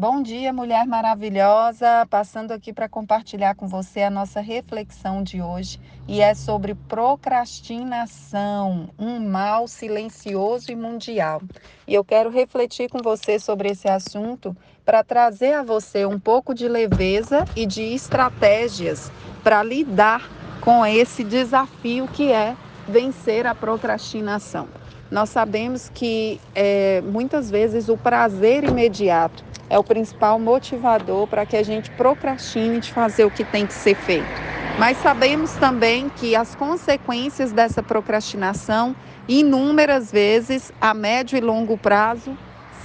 Bom dia, mulher maravilhosa. Passando aqui para compartilhar com você a nossa reflexão de hoje e é sobre procrastinação, um mal silencioso e mundial. E eu quero refletir com você sobre esse assunto para trazer a você um pouco de leveza e de estratégias para lidar com esse desafio que é vencer a procrastinação. Nós sabemos que é, muitas vezes o prazer imediato é o principal motivador para que a gente procrastine de fazer o que tem que ser feito. Mas sabemos também que as consequências dessa procrastinação, inúmeras vezes, a médio e longo prazo,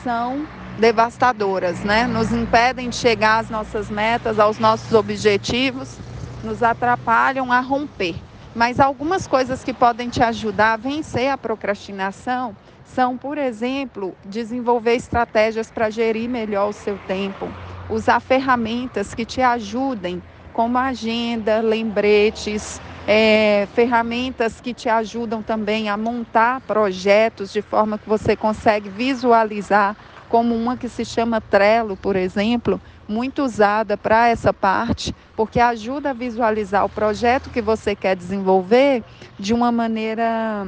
são devastadoras, né? Nos impedem de chegar às nossas metas, aos nossos objetivos, nos atrapalham a romper. Mas algumas coisas que podem te ajudar a vencer a procrastinação são, por exemplo, desenvolver estratégias para gerir melhor o seu tempo, usar ferramentas que te ajudem, como agenda, lembretes, é, ferramentas que te ajudam também a montar projetos de forma que você consegue visualizar, como uma que se chama Trello, por exemplo, muito usada para essa parte, porque ajuda a visualizar o projeto que você quer desenvolver de uma maneira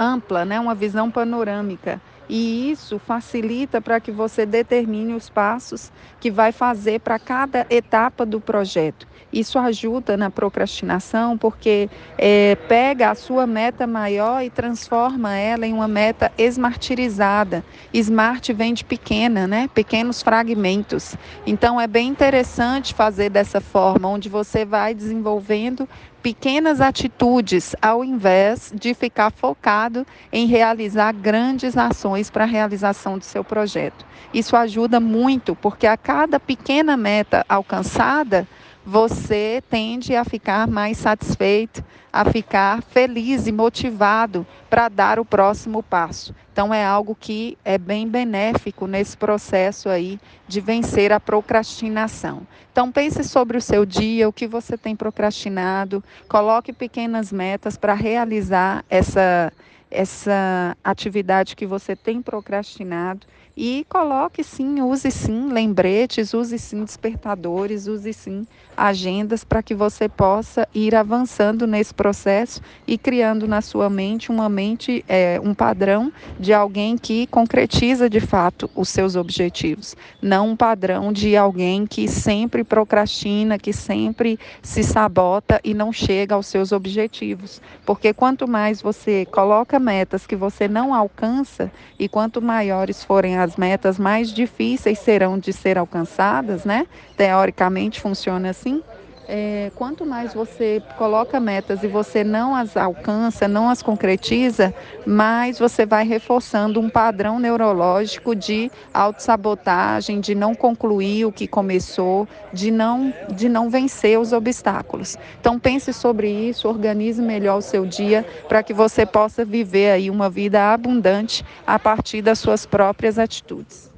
ampla, né, uma visão panorâmica. E isso facilita para que você determine os passos que vai fazer para cada etapa do projeto. Isso ajuda na procrastinação porque é, pega a sua meta maior e transforma ela em uma meta esmartirizada. Smart vem de pequena, né? Pequenos fragmentos. Então é bem interessante fazer dessa forma, onde você vai desenvolvendo pequenas atitudes, ao invés de ficar focado em realizar grandes ações para a realização do seu projeto. Isso ajuda muito, porque a cada pequena meta alcançada, você tende a ficar mais satisfeito, a ficar feliz e motivado para dar o próximo passo. Então é algo que é bem benéfico nesse processo aí de vencer a procrastinação. Então pense sobre o seu dia, o que você tem procrastinado, coloque pequenas metas para realizar essa essa atividade que você tem procrastinado e coloque sim, use sim lembretes, use sim despertadores, use sim agendas para que você possa ir avançando nesse processo e criando na sua mente uma mente, é, um padrão de alguém que concretiza de fato os seus objetivos, não um padrão de alguém que sempre procrastina, que sempre se sabota e não chega aos seus objetivos. Porque quanto mais você coloca metas que você não alcança e quanto maiores forem as metas, mais difíceis serão de ser alcançadas, né? Teoricamente funciona assim é, quanto mais você coloca metas e você não as alcança, não as concretiza, mais você vai reforçando um padrão neurológico de autossabotagem, de não concluir o que começou, de não, de não vencer os obstáculos. Então pense sobre isso, organize melhor o seu dia para que você possa viver aí uma vida abundante a partir das suas próprias atitudes.